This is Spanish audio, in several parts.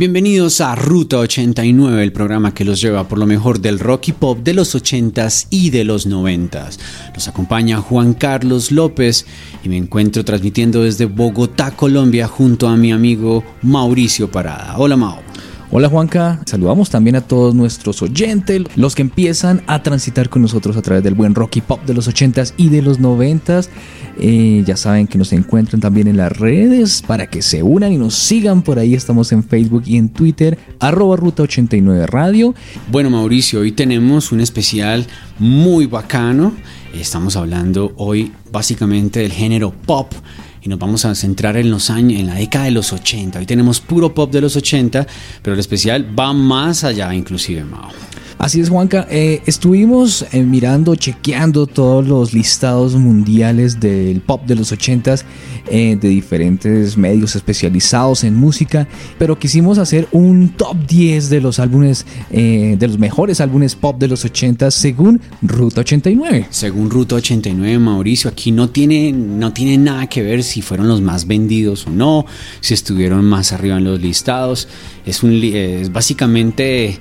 Bienvenidos a Ruta 89, el programa que los lleva por lo mejor del rock y pop de los 80s y de los 90s. Nos acompaña Juan Carlos López y me encuentro transmitiendo desde Bogotá, Colombia, junto a mi amigo Mauricio Parada. Hola Mau. Hola Juanca, saludamos también a todos nuestros oyentes, los que empiezan a transitar con nosotros a través del buen rock y pop de los 80s y de los 90s. Eh, ya saben que nos encuentran también en las redes para que se unan y nos sigan por ahí. Estamos en Facebook y en Twitter, arroba Ruta 89 Radio. Bueno, Mauricio, hoy tenemos un especial muy bacano. Estamos hablando hoy básicamente del género pop y nos vamos a centrar en los años, en la década de los 80. Hoy tenemos puro pop de los 80, pero el especial va más allá inclusive, Mao. Así es, Juanca. Eh, estuvimos eh, mirando, chequeando todos los listados mundiales del pop de los 80s eh, de diferentes medios especializados en música, pero quisimos hacer un top 10 de los álbumes, de los mejores álbumes pop de los 80s según Ruta 89. Según Ruta 89, Mauricio, aquí no tiene, no tiene nada que ver si fueron los más vendidos o no, si estuvieron más arriba en los listados. Es, un, es básicamente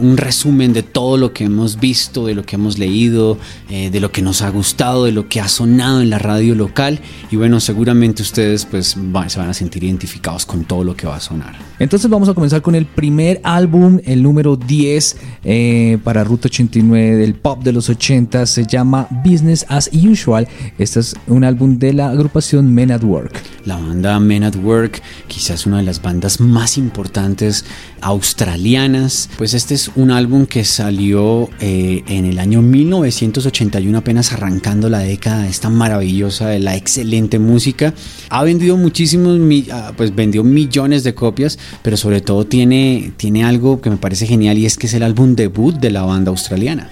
un resumen de todo lo que hemos visto, de lo que hemos leído, eh, de lo que nos ha gustado, de lo que ha sonado en la radio local y bueno, seguramente ustedes pues se van a sentir identificados con todo lo que va a sonar. Entonces vamos a comenzar con el primer álbum, el número 10 eh, para Ruta 89 del pop de los 80, se llama Business as Usual. Este es un álbum de la agrupación Men at Work. La banda Men at Work, quizás una de las bandas más importantes australianas, pues este es un álbum que salió eh, en el año 1981, apenas arrancando la década esta maravillosa de la excelente música. Ha vendido muchísimos, ah, pues vendió millones de copias, pero sobre todo tiene, tiene algo que me parece genial y es que es el álbum debut de la banda australiana.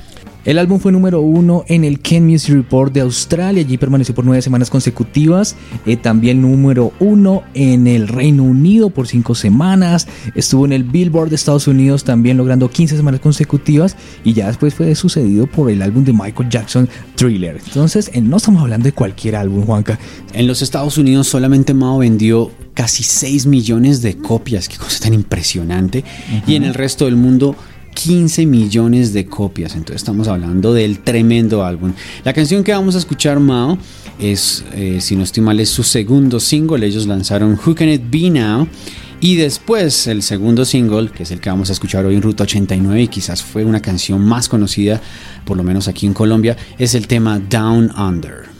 El álbum fue número uno en el Ken Music Report de Australia, allí permaneció por nueve semanas consecutivas. Eh, también número uno en el Reino Unido por cinco semanas. Estuvo en el Billboard de Estados Unidos también logrando 15 semanas consecutivas. Y ya después fue sucedido por el álbum de Michael Jackson Thriller. Entonces, eh, no estamos hablando de cualquier álbum, Juanca. En los Estados Unidos solamente Mao vendió casi 6 millones de copias. Qué cosa tan impresionante. Y en el resto del mundo 15 millones de copias. Entonces estamos hablando del tremendo álbum. La canción que vamos a escuchar, Mao, es, eh, si no estoy mal, es su segundo single. Ellos lanzaron Who Can It Be Now. Y después el segundo single, que es el que vamos a escuchar hoy en Ruta 89 y quizás fue una canción más conocida, por lo menos aquí en Colombia, es el tema Down Under.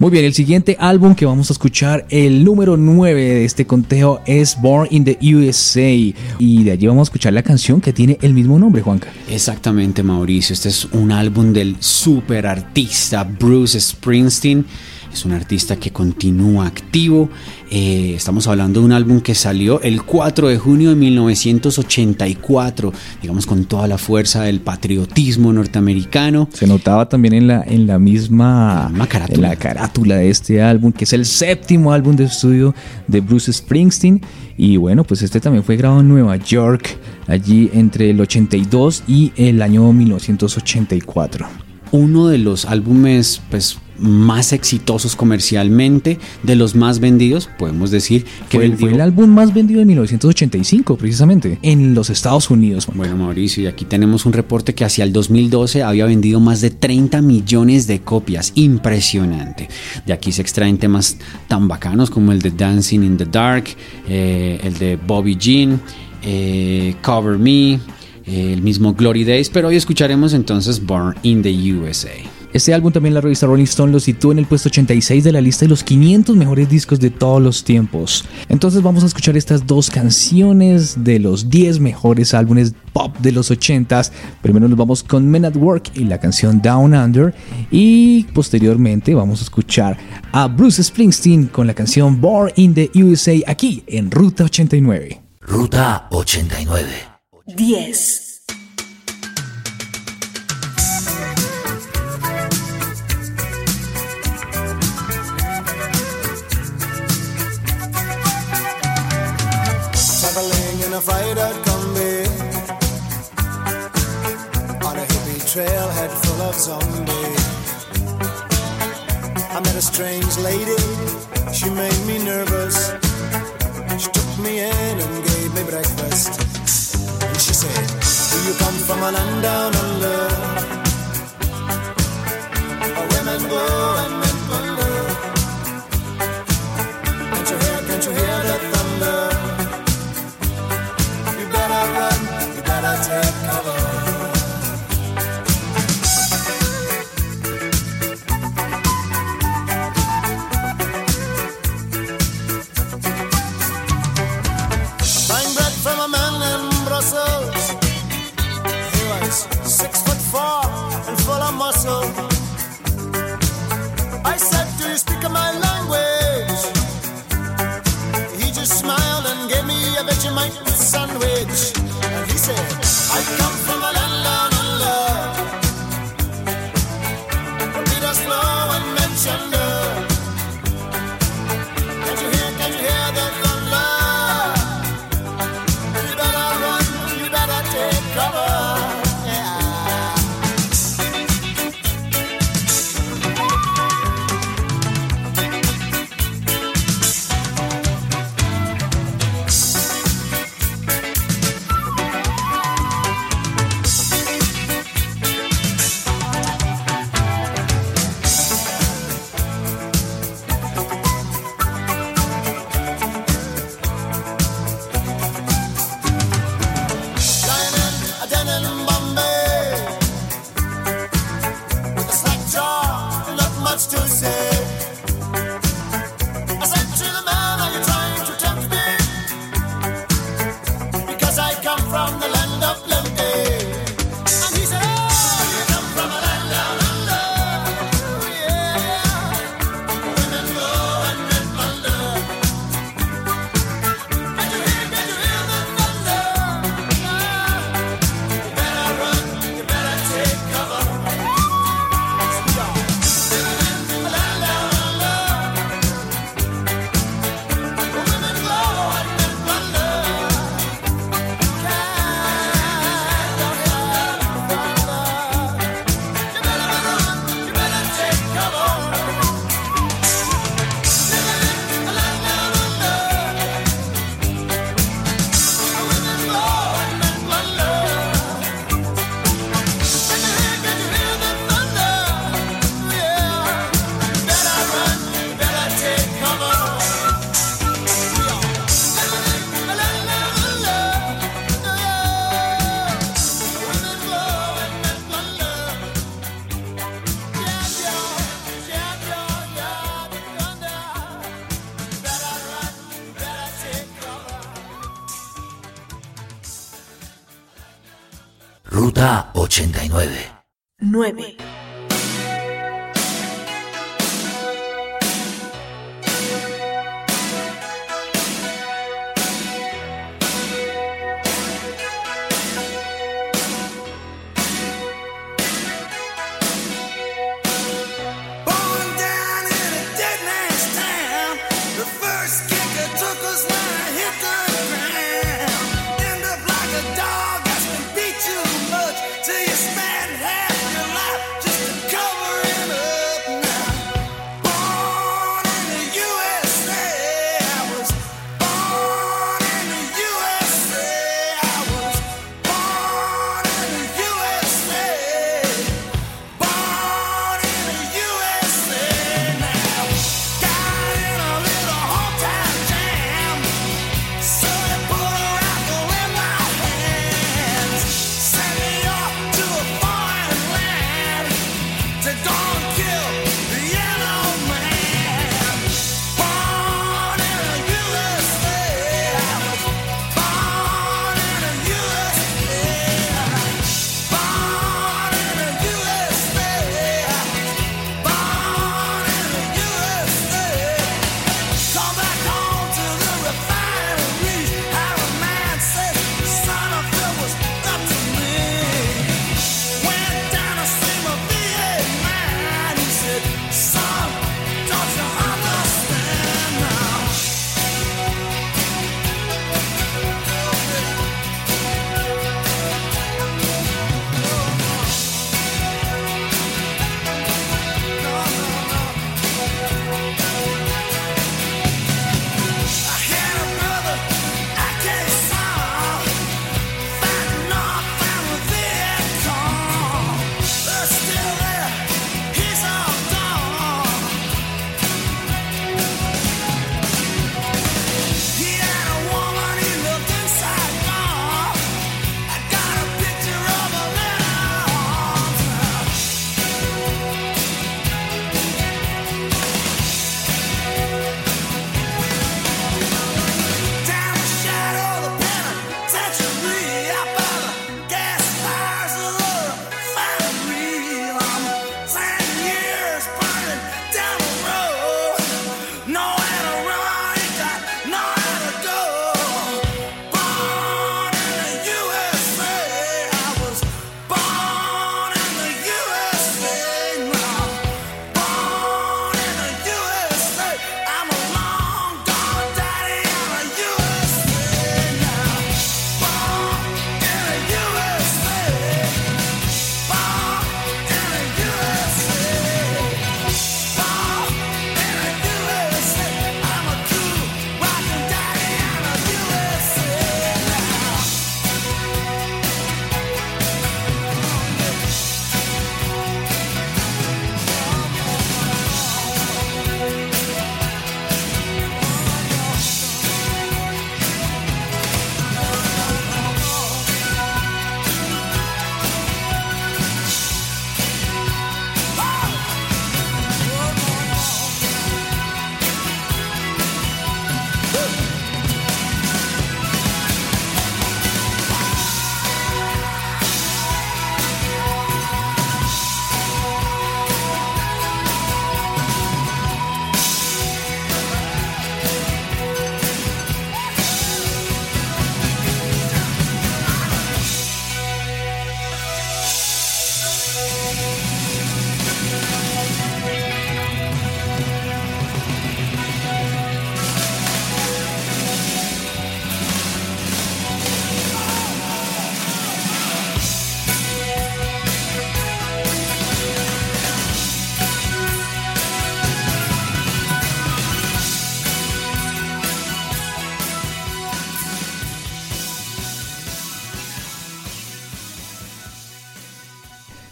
Muy bien, el siguiente álbum que vamos a escuchar, el número 9 de este conteo es Born in the USA. Y de allí vamos a escuchar la canción que tiene el mismo nombre, Juanca. Exactamente, Mauricio. Este es un álbum del super artista Bruce Springsteen es un artista que continúa activo. Eh, estamos hablando de un álbum que salió el 4 de junio de 1984, digamos con toda la fuerza del patriotismo norteamericano. Se notaba también en la, en la misma carátula. En la carátula de este álbum, que es el séptimo álbum de estudio de Bruce Springsteen. Y bueno, pues este también fue grabado en Nueva York, allí entre el 82 y el año 1984. Uno de los álbumes, pues más exitosos comercialmente, de los más vendidos, podemos decir que fue, el álbum más vendido de 1985, precisamente, en los Estados Unidos. Bueno, Mauricio, y aquí tenemos un reporte que hacia el 2012 había vendido más de 30 millones de copias. Impresionante. De aquí se extraen temas tan bacanos como el de Dancing in the Dark, eh, el de Bobby Jean, eh, Cover Me, eh, el mismo Glory Days, pero hoy escucharemos entonces Born in the USA. Este álbum también la revista Rolling Stone lo sitúa en el puesto 86 de la lista de los 500 mejores discos de todos los tiempos. Entonces vamos a escuchar estas dos canciones de los 10 mejores álbumes pop de los 80s. Primero nos vamos con Men at Work y la canción Down Under y posteriormente vamos a escuchar a Bruce Springsteen con la canción Born in the USA aquí en Ruta 89. Ruta 89. 10. a come combi on a hippie trailhead full of zombies. I met a strange lady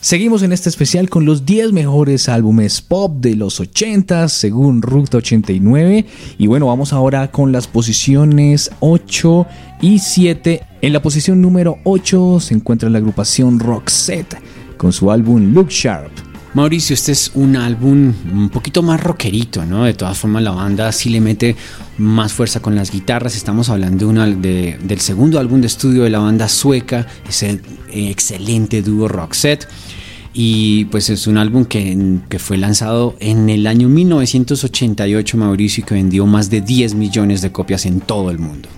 Seguimos en este especial con los 10 mejores álbumes pop de los 80 según Ruta 89. Y bueno, vamos ahora con las posiciones 8 y 7. En la posición número 8 se encuentra la agrupación Roxette con su álbum Look Sharp. Mauricio, este es un álbum un poquito más rockerito, ¿no? De todas formas, la banda sí le mete más fuerza con las guitarras. Estamos hablando de una- de- del segundo álbum de estudio de la banda sueca, ese excelente dúo Roxette. Y pues es un álbum que, que fue lanzado en el año 1988, Mauricio, y que vendió más de 10 millones de copias en todo el mundo.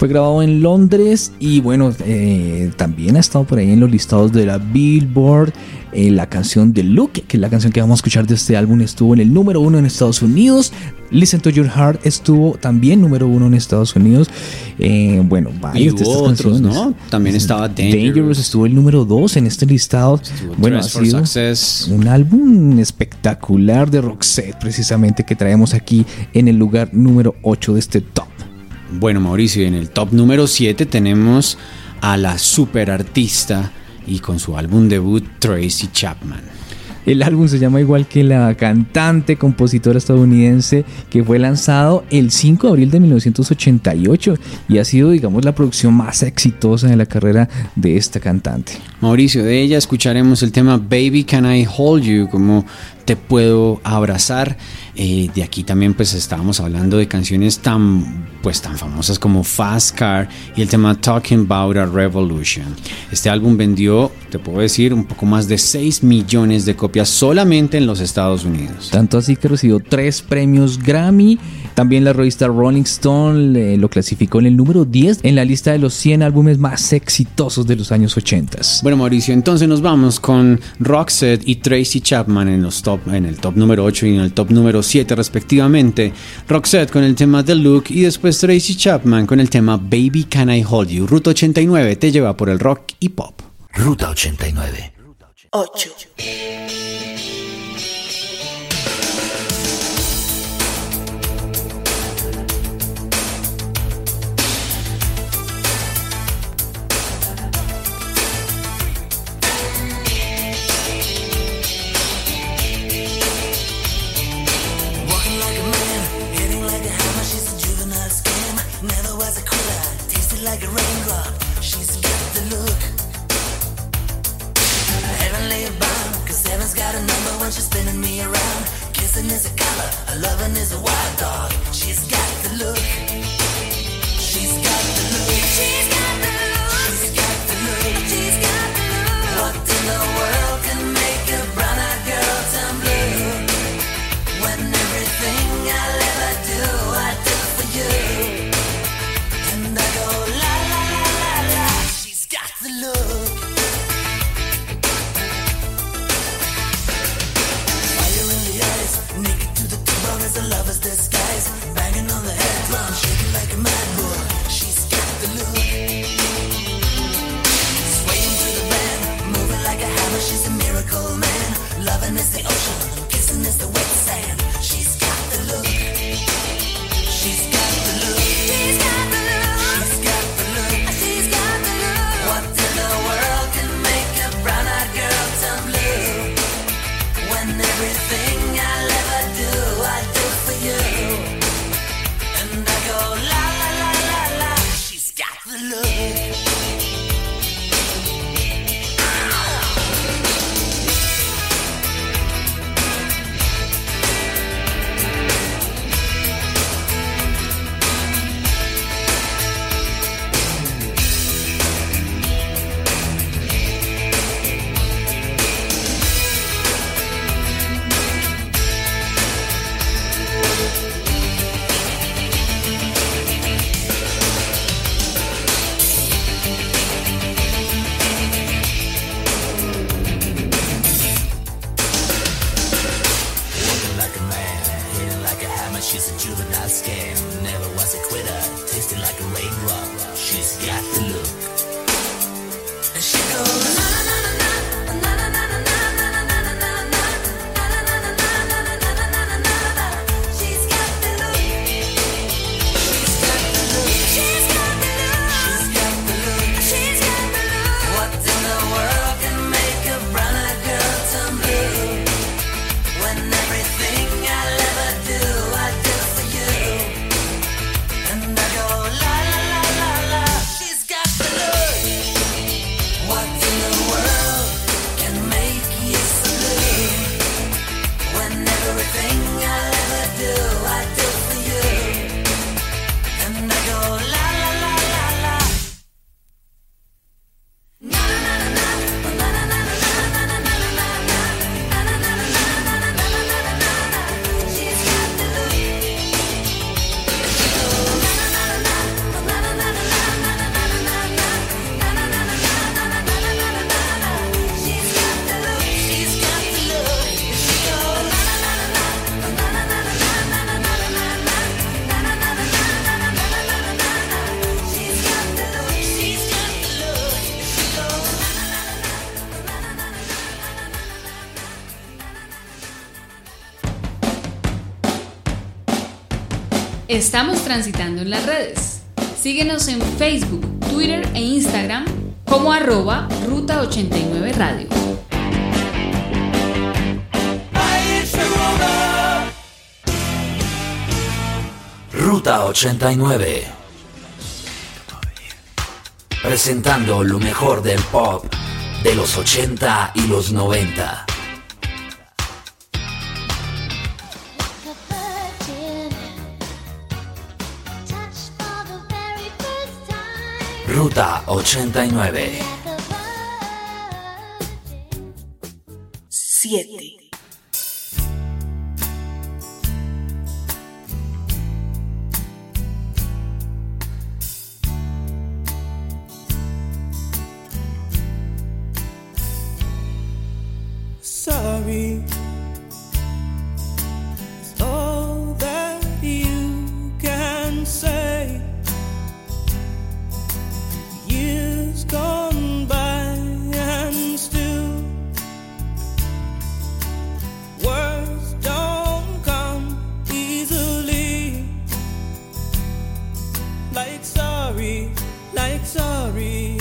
Fue grabado en Londres y bueno, eh, también ha estado por ahí en los listados de la Billboard. Eh, la canción de Look, que es la canción que vamos a escuchar de este álbum, estuvo en el número uno en Estados Unidos. Listen to Your Heart estuvo también número uno en Estados Unidos. Eh, bueno, varias de estas otros, canciones. ¿no? También estaba Dangerous. Dangerous. estuvo el número dos en este listado. bueno, ha sido Success. un álbum espectacular de Roxette, precisamente, que traemos aquí en el lugar número 8 de este top. Bueno, Mauricio, en el top número 7 tenemos a la super artista y con su álbum debut Tracy Chapman. El álbum se llama igual que la cantante, compositora estadounidense que fue lanzado el 5 de abril de 1988 y ha sido, digamos, la producción más exitosa de la carrera de esta cantante. Mauricio, de ella escucharemos el tema Baby Can I Hold You, como te puedo abrazar. Eh, de aquí también pues estábamos hablando de canciones tan pues tan famosas como Fast Car y el tema Talking About a Revolution. Este álbum vendió, te puedo decir, un poco más de 6 millones de copias solamente en los Estados Unidos. Tanto así que recibió tres premios Grammy. También la revista Rolling Stone le- lo clasificó en el número 10 en la lista de los 100 álbumes más exitosos de los años 80. Bueno, Mauricio, entonces nos vamos con Roxette y Tracy Chapman en, los top, en el top número 8 y en el top número 7 respectivamente. Roxette con el tema The Look y después Tracy Chapman con el tema Baby Can I Hold You. Ruta 89 te lleva por el rock y pop. Ruta 89. 8, a number when she's spinning me around. Kissing is a color, a loving is a wild dog. She's got the look. She's got the look. She's got shaking like a mad bull. She's got the look. Swaying the band, moving like a hammer. She's a miracle man. Loving is the ocean, kissing is the wet Estamos transitando en las redes. Síguenos en Facebook, Twitter e Instagram como arroba Ruta 89 Radio. Ruta 89. Presentando lo mejor del pop de los 80 y los 90. Ruta 89. Like sorry, like sorry.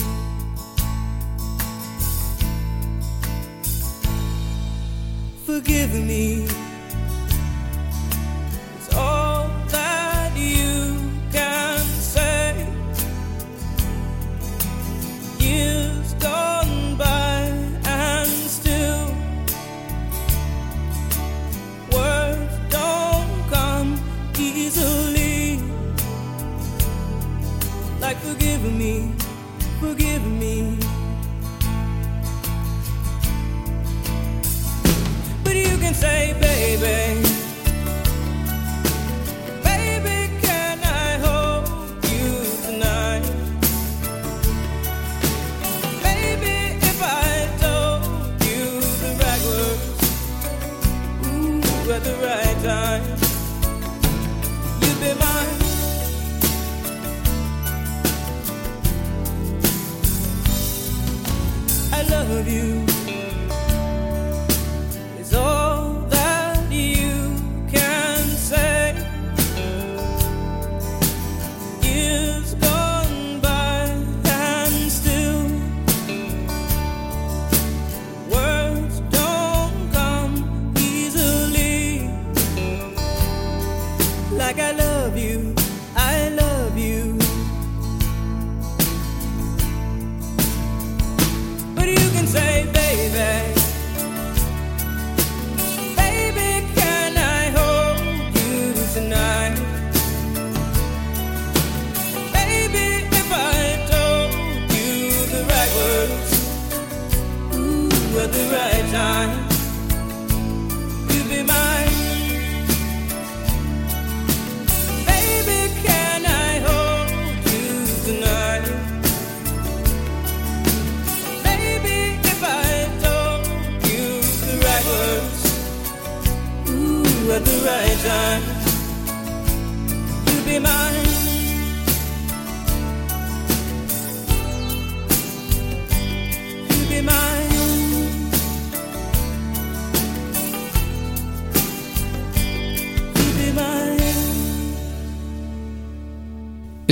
Forgive me. At the right time, you'd be mine. Baby, can I hold you tonight? Baby, if I told you the right words, ooh, at the right time, you'd be mine.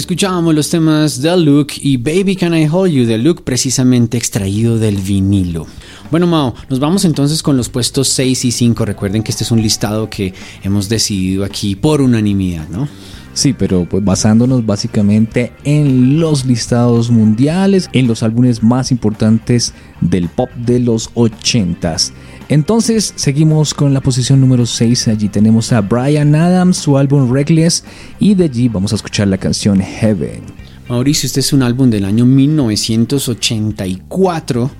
Escuchábamos los temas The Look y Baby Can I Hold You, The Look precisamente extraído del vinilo. Bueno, Mao, nos vamos entonces con los puestos 6 y 5. Recuerden que este es un listado que hemos decidido aquí por unanimidad, ¿no? Sí, pero pues basándonos básicamente en los listados mundiales, en los álbumes más importantes del pop de los 80s. Entonces seguimos con la posición número 6. Allí tenemos a Brian Adams, su álbum Reckless, y de allí vamos a escuchar la canción Heaven. Mauricio, este es un álbum del año 1984.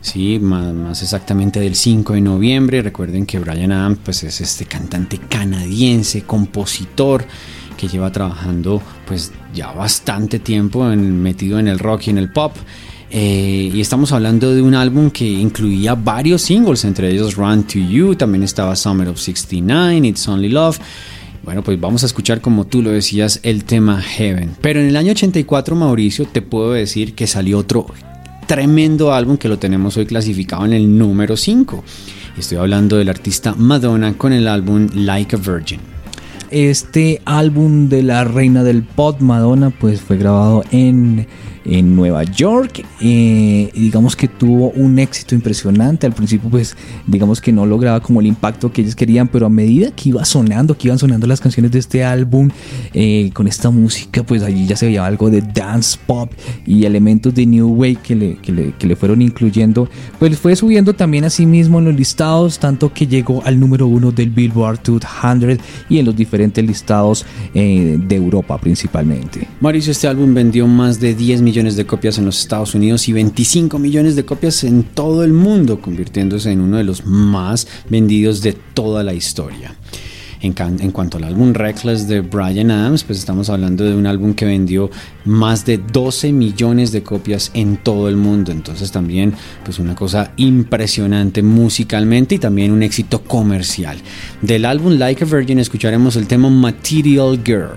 Sí, más, exactamente del 5 de noviembre. Recuerden que Brian Adams pues, es este cantante canadiense, compositor que lleva trabajando pues ya bastante tiempo en- metido en el rock y en el pop. Eh, y estamos hablando de un álbum que incluía varios singles, entre ellos Run to You, también estaba Summer of 69, It's Only Love. Bueno, pues vamos a escuchar, como tú lo decías, el tema Heaven. Pero en el año 84, Mauricio, te puedo decir que salió otro tremendo álbum que lo tenemos hoy clasificado en el número 5. Estoy hablando del artista Madonna con el álbum Like a Virgin. Este álbum de la reina del pop, Madonna, pues fue grabado en, en Nueva York. eh, digamos que tuvo un éxito impresionante. Al principio, pues, digamos que no lograba como el impacto que ellos querían, pero a medida que iba sonando, que iban sonando las canciones de este álbum, eh, con esta música, pues allí ya se veía algo de dance pop y elementos de New Wave que le, que le, que le fueron incluyendo. Pues fue subiendo también a sí mismo en los listados, tanto que llegó al número uno del Billboard 200 y en los diferentes listados eh, de Europa principalmente. Mauricio, este álbum vendió más de 10 millones de copias en los Estados Unidos y 25 millones de copias en todo el mundo, convirtiéndose en uno de los más vendidos de toda la historia. En, cuanto al álbum Reckless de Brian Adams, pues estamos hablando de un álbum que vendió más de 12 millones de copias en todo el mundo. Entonces también pues una cosa impresionante musicalmente y también un éxito comercial. Del álbum Like a Virgin escucharemos el tema Material Girl.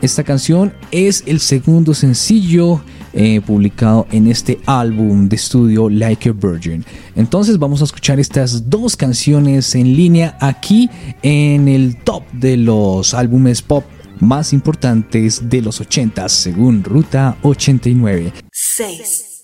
Esta canción es el segundo sencillo eh, publicado en este álbum de estudio Like a Virgin. Entonces vamos a escuchar estas dos canciones en línea aquí en el top de los álbumes pop más importantes de los 80 según Ruta 89. 6,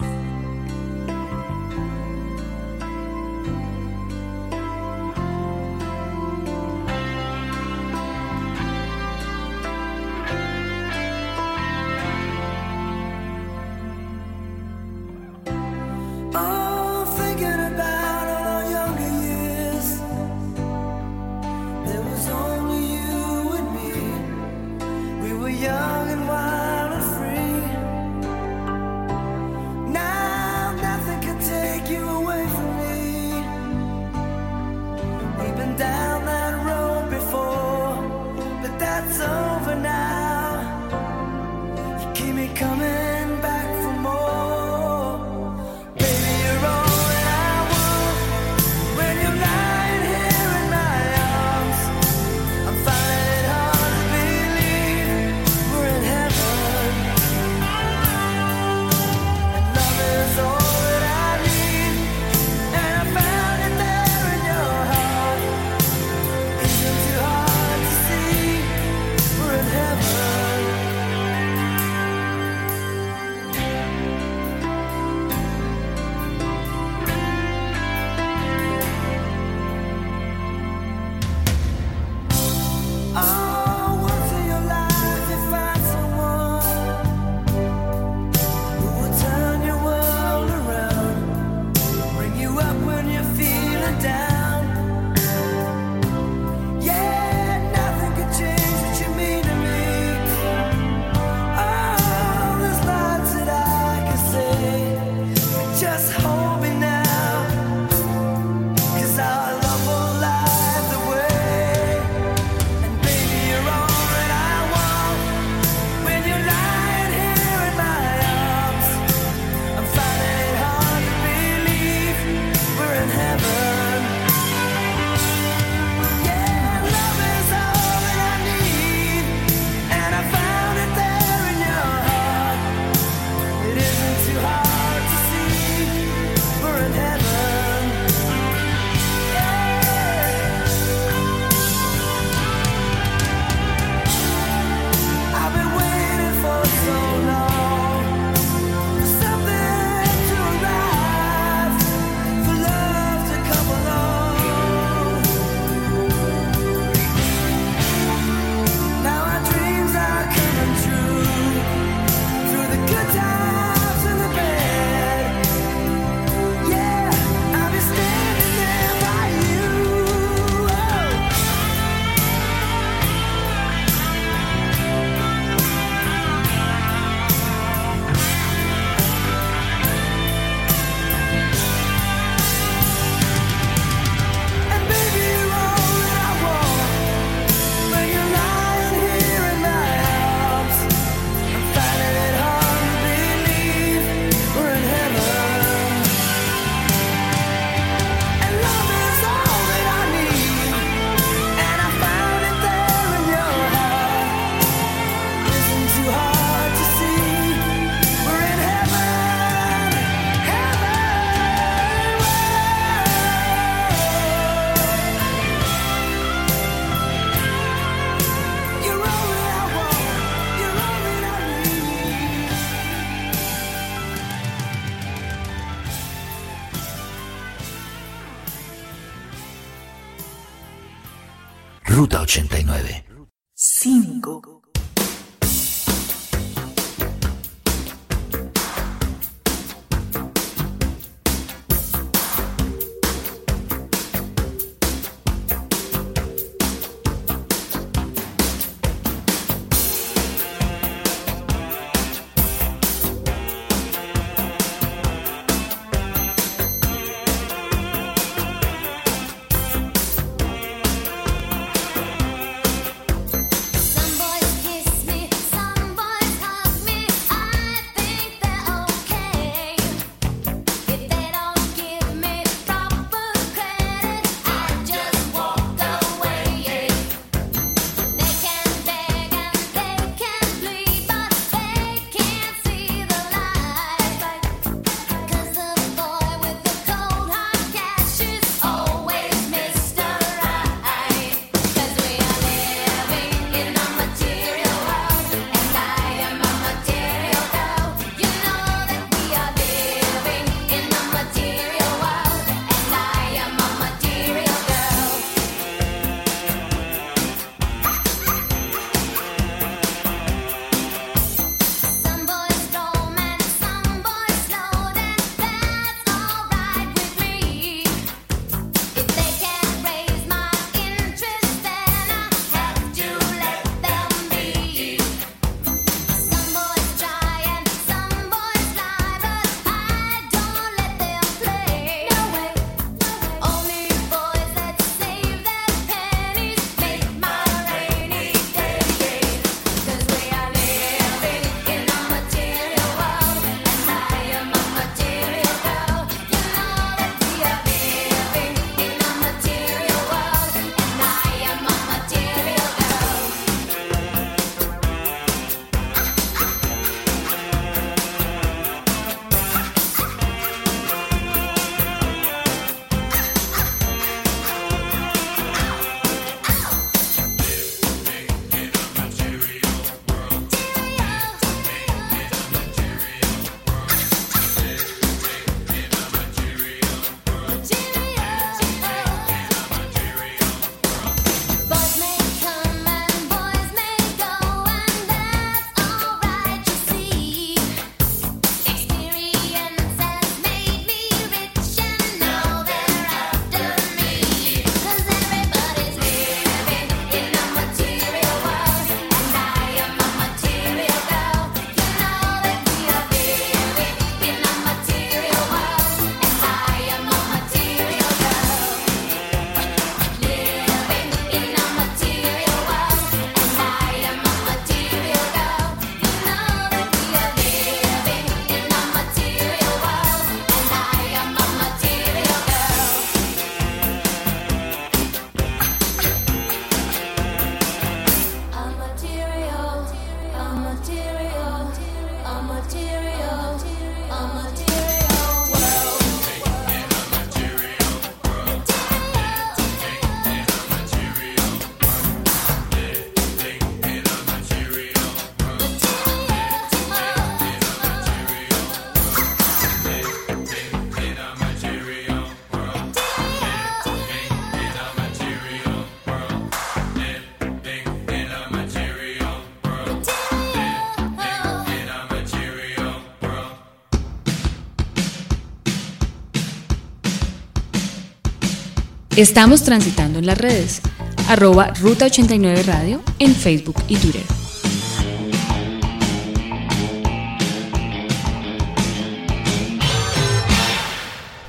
Estamos transitando en las redes. Arroba Ruta 89 Radio en Facebook y Twitter.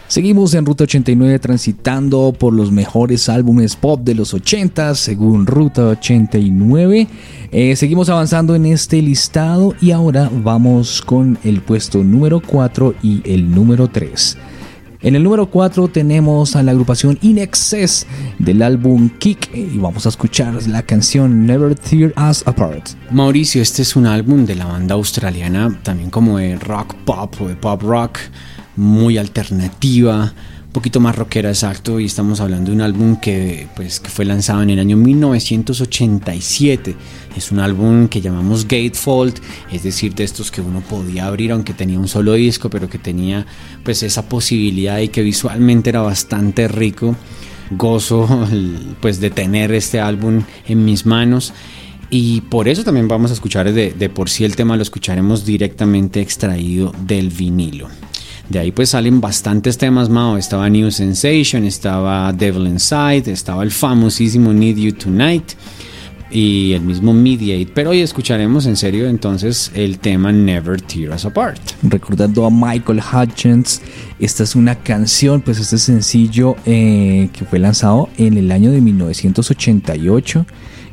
Seguimos en Ruta 89 transitando por los mejores álbumes pop de los 80 según Ruta 89. Eh, seguimos avanzando en este listado y ahora vamos con el puesto número 4 y el número 3. En el número 4 tenemos a la agrupación In Excess del álbum Kick y vamos a escuchar la canción Never Tear Us Apart. Mauricio, este es un álbum de la banda australiana, también como de rock pop o de pop rock, muy alternativa, poquito más rockera, exacto, y estamos hablando de un álbum que, pues, fue lanzado en el año 1987. Es un álbum que llamamos Gatefold, es decir, de estos que uno podía abrir aunque tenía un solo disco, pero que tenía pues esa posibilidad y que visualmente era bastante rico. gozo pues de tener este álbum en mis manos. Y por eso también vamos a escuchar de, de por sí el tema lo escucharemos directamente extraído del vinilo. De ahí pues salen bastantes temas, Mao. Estaba New Sensation, estaba Devil Inside, estaba el famosísimo Need You Tonight y el mismo Mediate. Pero hoy escucharemos en serio entonces el tema Never Tear Us Apart. recordando a Michael Hutchins. Esta es una canción, pues este sencillo eh, que fue lanzado en el año de 1988,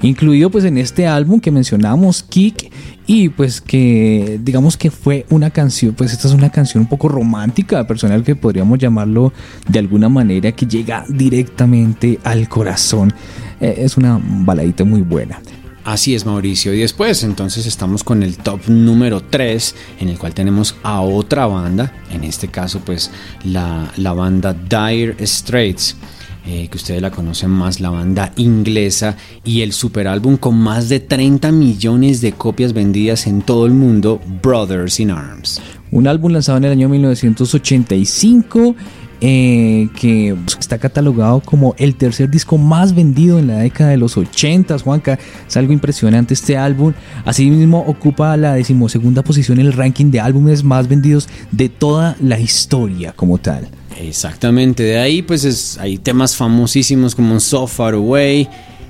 incluido pues en este álbum que mencionamos, Kick, y pues que digamos que fue una canción, pues esta es una canción un poco romántica, personal que podríamos llamarlo de alguna manera, que llega directamente al corazón. Eh, es una baladita muy buena. Así es, Mauricio. Y después, entonces, estamos con el top número 3, en el cual tenemos a otra banda, en este caso, pues, la, la banda Dire Straits. Eh, que ustedes la conocen más, la banda inglesa y el superálbum con más de 30 millones de copias vendidas en todo el mundo, Brothers in Arms. Un álbum lanzado en el año 1985 eh, que está catalogado como el tercer disco más vendido en la década de los 80, Juanca. Es algo impresionante este álbum. Asimismo ocupa la decimosegunda posición en el ranking de álbumes más vendidos de toda la historia como tal. Exactamente, de ahí pues es- hay temas famosísimos como So Far Away,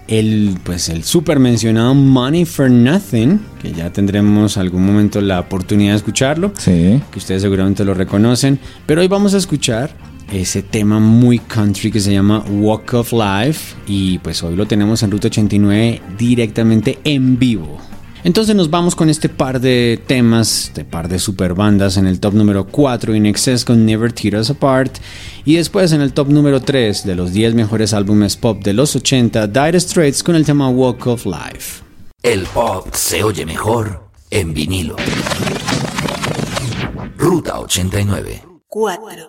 el pues el super mencionado Money for Nothing, que ya tendremos algún momento la oportunidad de escucharlo, Sí. que ustedes seguramente lo reconocen, pero hoy vamos a escuchar ese tema muy country que se llama Walk of Life y pues hoy lo tenemos en Ruta 89 directamente en vivo. Entonces nos vamos con este par de temas, este par de super bandas en el top número 4 In Excess con Never Tear Us Apart y después en el top número 3 de los 10 mejores álbumes pop de los 80 Dire Straits con el tema Walk of Life. El pop se oye mejor en vinilo. Ruta 89. 4,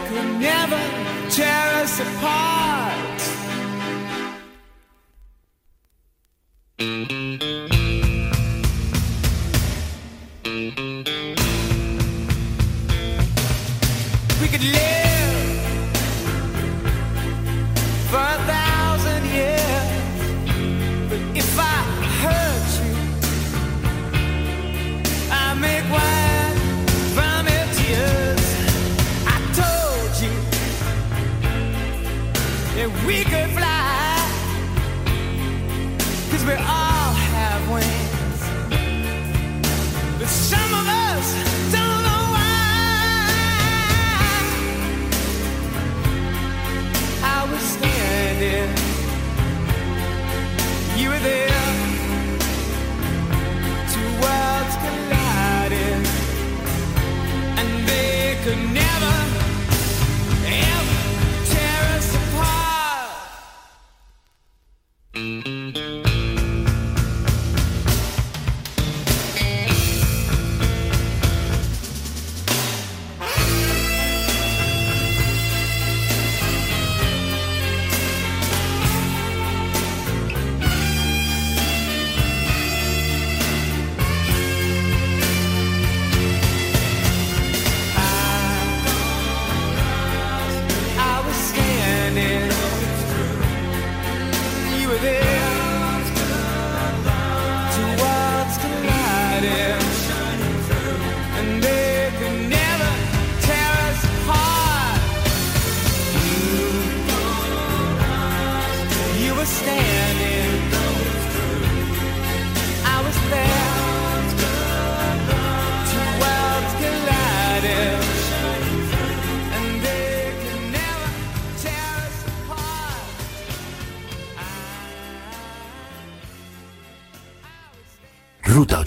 never tear us apart.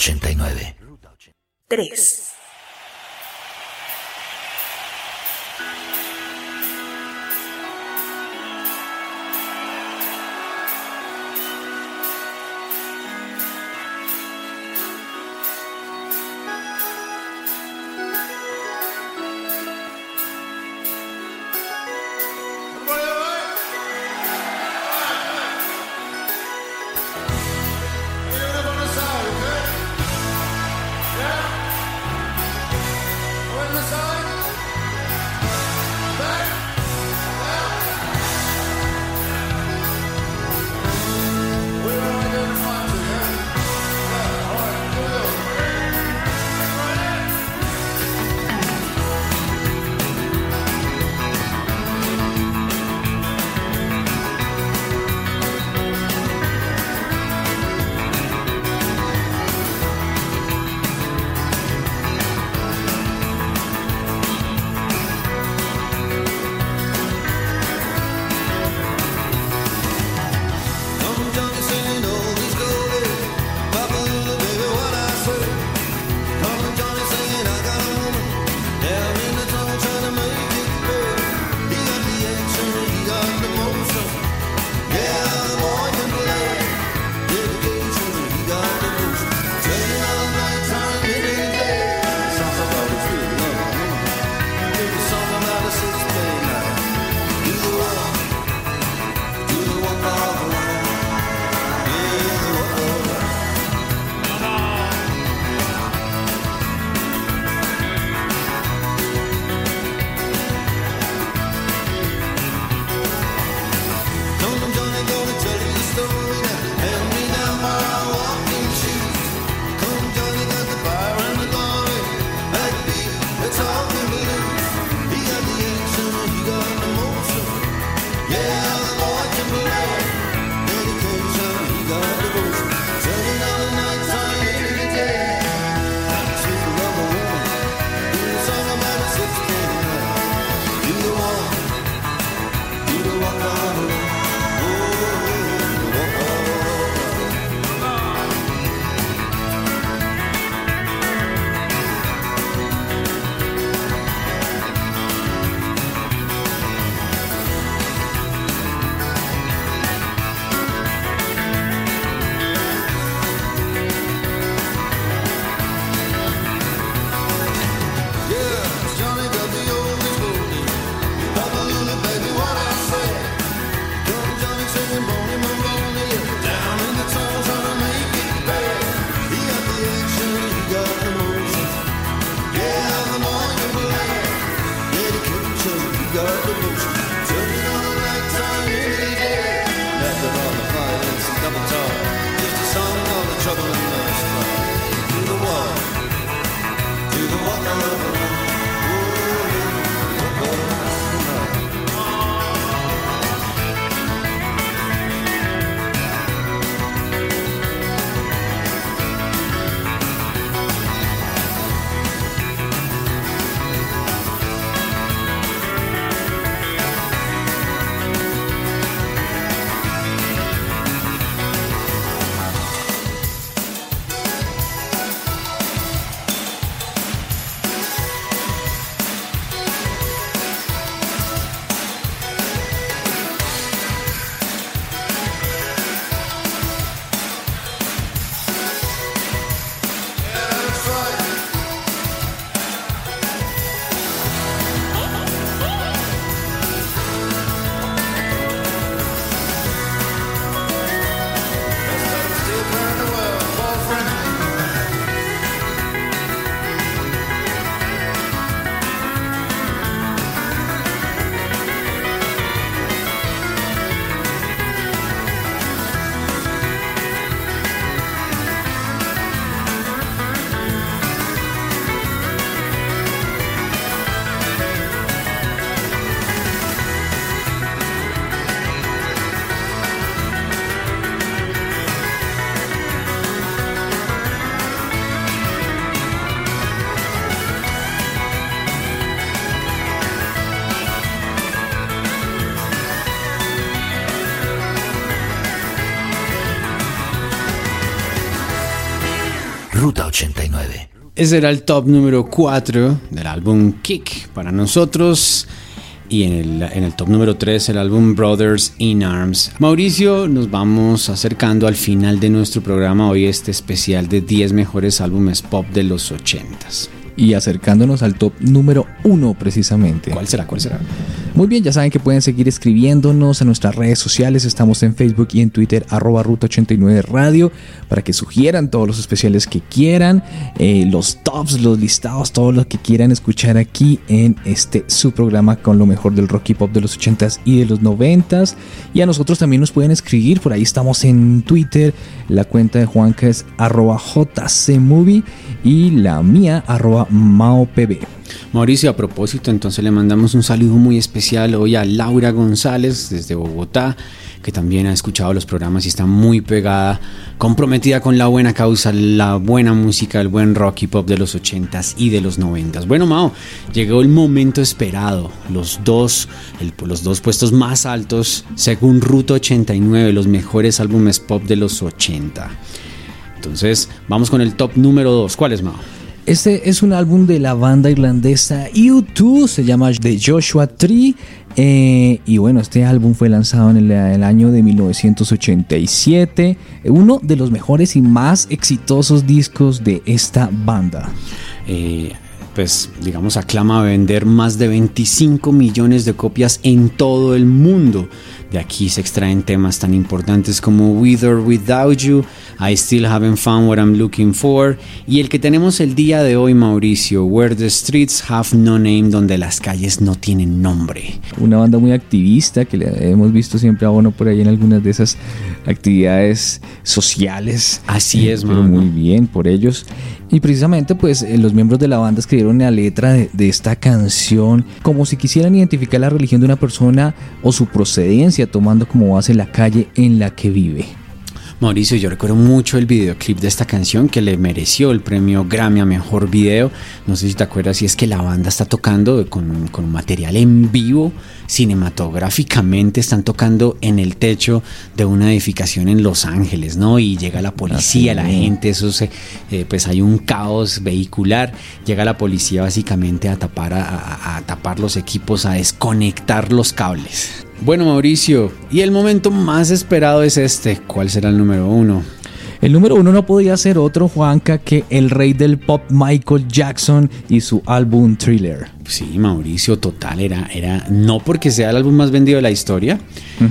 89. 3. Ese era el top número 4 del álbum Kick para nosotros. Y en el, en el top número 3 el álbum Brothers in Arms. Mauricio, nos vamos acercando al final de nuestro programa hoy, este especial de 10 mejores álbumes pop de los 80s. Y acercándonos al top número 1 precisamente. ¿Cuál será? ¿Cuál será? Muy bien, ya saben que pueden seguir escribiéndonos a nuestras redes sociales. Estamos en Facebook y en Twitter, arroba Ruta 89 Radio, para que sugieran todos los especiales que quieran, eh, los tops, los listados, todo lo que quieran escuchar aquí en este su programa con lo mejor del rock y pop de los 80s y de los 90s. Y a nosotros también nos pueden escribir, por ahí estamos en Twitter. La cuenta de Juanca es arroba JCMovie y la mía, arroba MaoPB. Mauricio, a propósito, entonces le mandamos un saludo muy especial hoy a Laura González desde Bogotá, que también ha escuchado los programas y está muy pegada, comprometida con la buena causa, la buena música, el buen rock y pop de los 80s y de los 90s. Bueno, Mao, llegó el momento esperado. Los dos, los dos puestos más altos, según Ruta 89, los mejores álbumes pop de los 80. Entonces, vamos con el top número 2. ¿Cuál es, Mao? Este es un álbum de la banda irlandesa U2, se llama The Joshua Tree. eh, y bueno, este álbum fue lanzado en el, año de 1987, uno de los mejores y más exitosos discos de esta banda. eh, pues digamos aclama vender más de 25 millones de copias en todo el mundo. De aquí se extraen temas tan importantes como With or Without You, I Still Haven't Found What I'm Looking For y el que tenemos el día de hoy, Mauricio, Where the Streets Have No Name, donde las calles no tienen nombre. Una banda muy activista que le hemos visto siempre a Bono por ahí en algunas de esas actividades sociales. Así es, Pero mano. muy bien por ellos. Y precisamente pues eh, los miembros de la banda escribieron la letra de, de esta canción como si quisieran identificar la religión de una persona o su procedencia tomando como base la calle en la que vive. Mauricio, yo recuerdo mucho el videoclip de esta canción que le mereció el premio Grammy a Mejor Video. No sé si te acuerdas, si es que la banda está tocando con, con material en vivo, cinematográficamente, están tocando en el techo de una edificación en Los Ángeles, ¿no? Y llega la policía, Así la gente, eso se, eh, pues hay un caos vehicular, llega la policía básicamente a tapar, a, a- a tapar los equipos, a desconectar los cables. Bueno Mauricio, y el momento más esperado es este, ¿cuál será el número uno? El número uno no podía ser otro Juanca que el rey del pop Michael Jackson y su álbum Thriller. Sí, Mauricio, total, era, era no porque sea el álbum más vendido de la historia,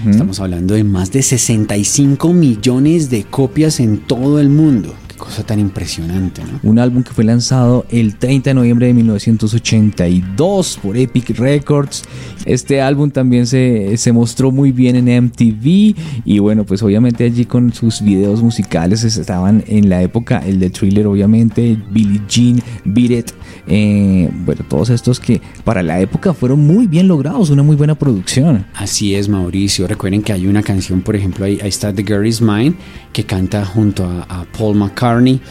estamos hablando de más de 65 millones de copias en todo el mundo. Cosa tan impresionante, ¿no? Un álbum que fue lanzado el 30 de noviembre de 1982 por Epic Records. Este álbum también se, se mostró muy bien en MTV y bueno, pues obviamente allí con sus videos musicales estaban en la época, el de Thriller obviamente, Billie Jean, Beat It, eh, bueno, todos estos que para la época fueron muy bien logrados, una muy buena producción. Así es, Mauricio. Recuerden que hay una canción, por ejemplo, ahí, ahí está The Girl Is Mine, que canta junto a, a Paul McCartney. Carney.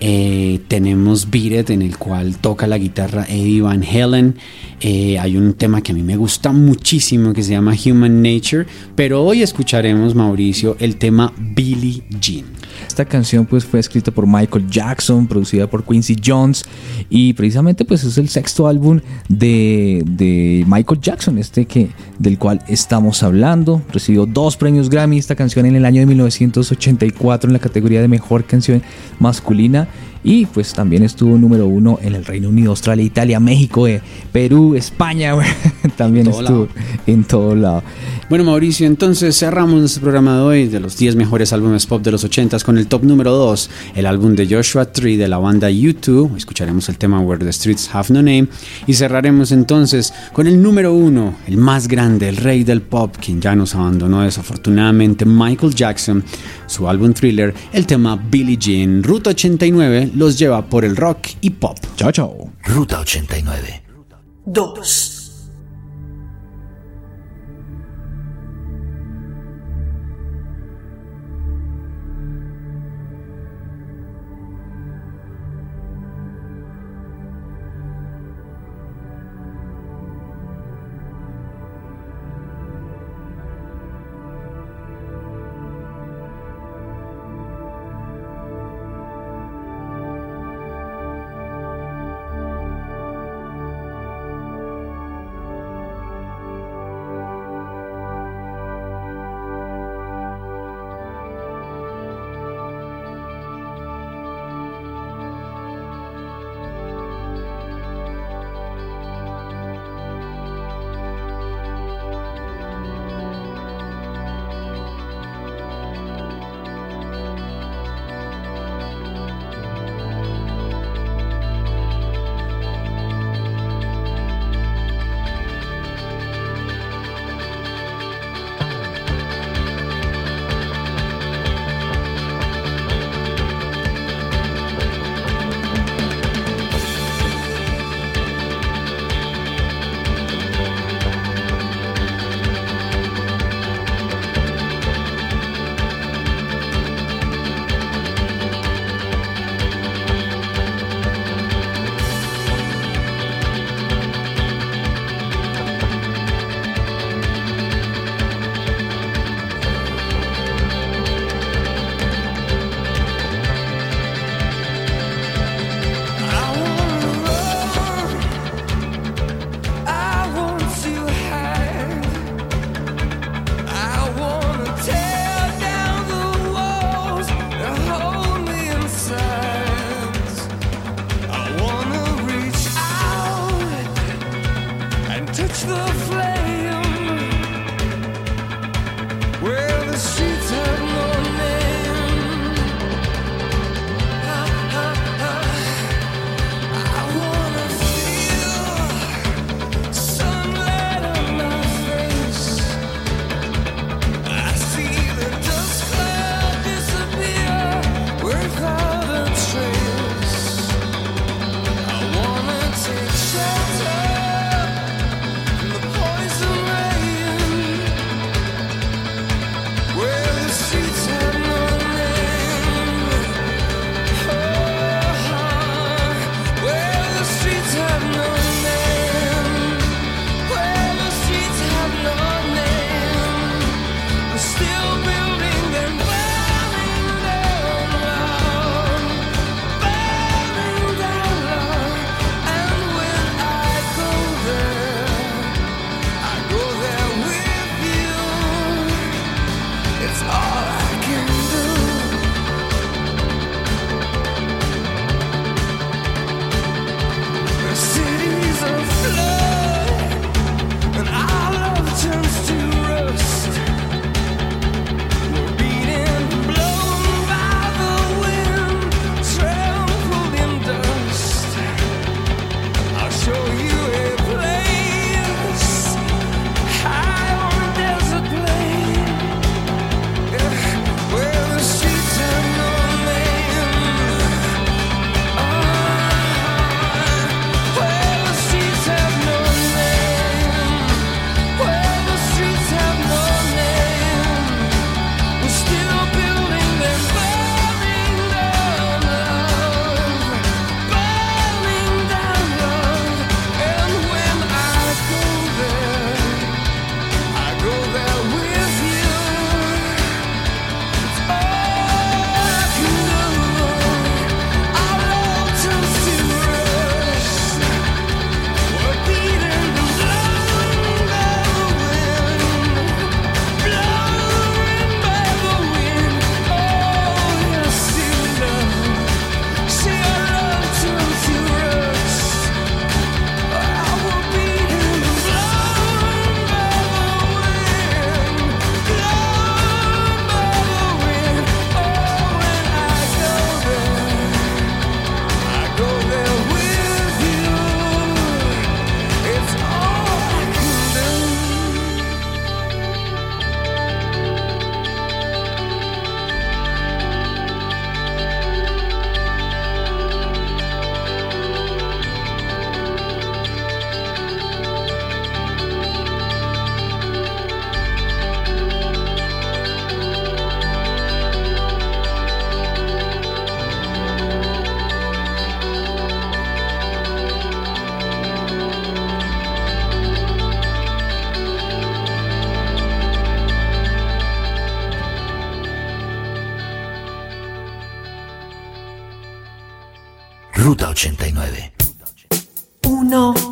Eh, tenemos Beat en el cual toca la guitarra Eddie Van Halen. Eh, hay un tema que a mí me gusta muchísimo que se llama Human Nature. Pero hoy escucharemos, Mauricio, el tema Billie Jean. Esta canción pues fue escrita por Michael Jackson, producida por Quincy Jones y precisamente pues es el sexto álbum de, de Michael Jackson, este que del cual estamos hablando. Recibió dos premios Grammy esta canción en el año de 1984 en la categoría de mejor canción masculina y pues también estuvo número uno en el Reino Unido, Australia, Italia, México, eh, Perú, España, también En estuvo lado. en todo lado. Bueno, Mauricio, entonces cerramos nuestro programa de hoy de los 10 mejores álbumes pop de los 80s con el top número 2, el álbum de Joshua Tree de la banda U2. Escucharemos el tema Where the Streets Have No Name y cerraremos entonces con el número 1, el más grande, el rey del pop, quien ya nos abandonó desafortunadamente, Michael Jackson, su álbum Thriller, el tema Billie Jean. Ruta 89 los lleva por el rock y pop. Chao, chao. Ruta 89. 2. Ruta 89. Uno.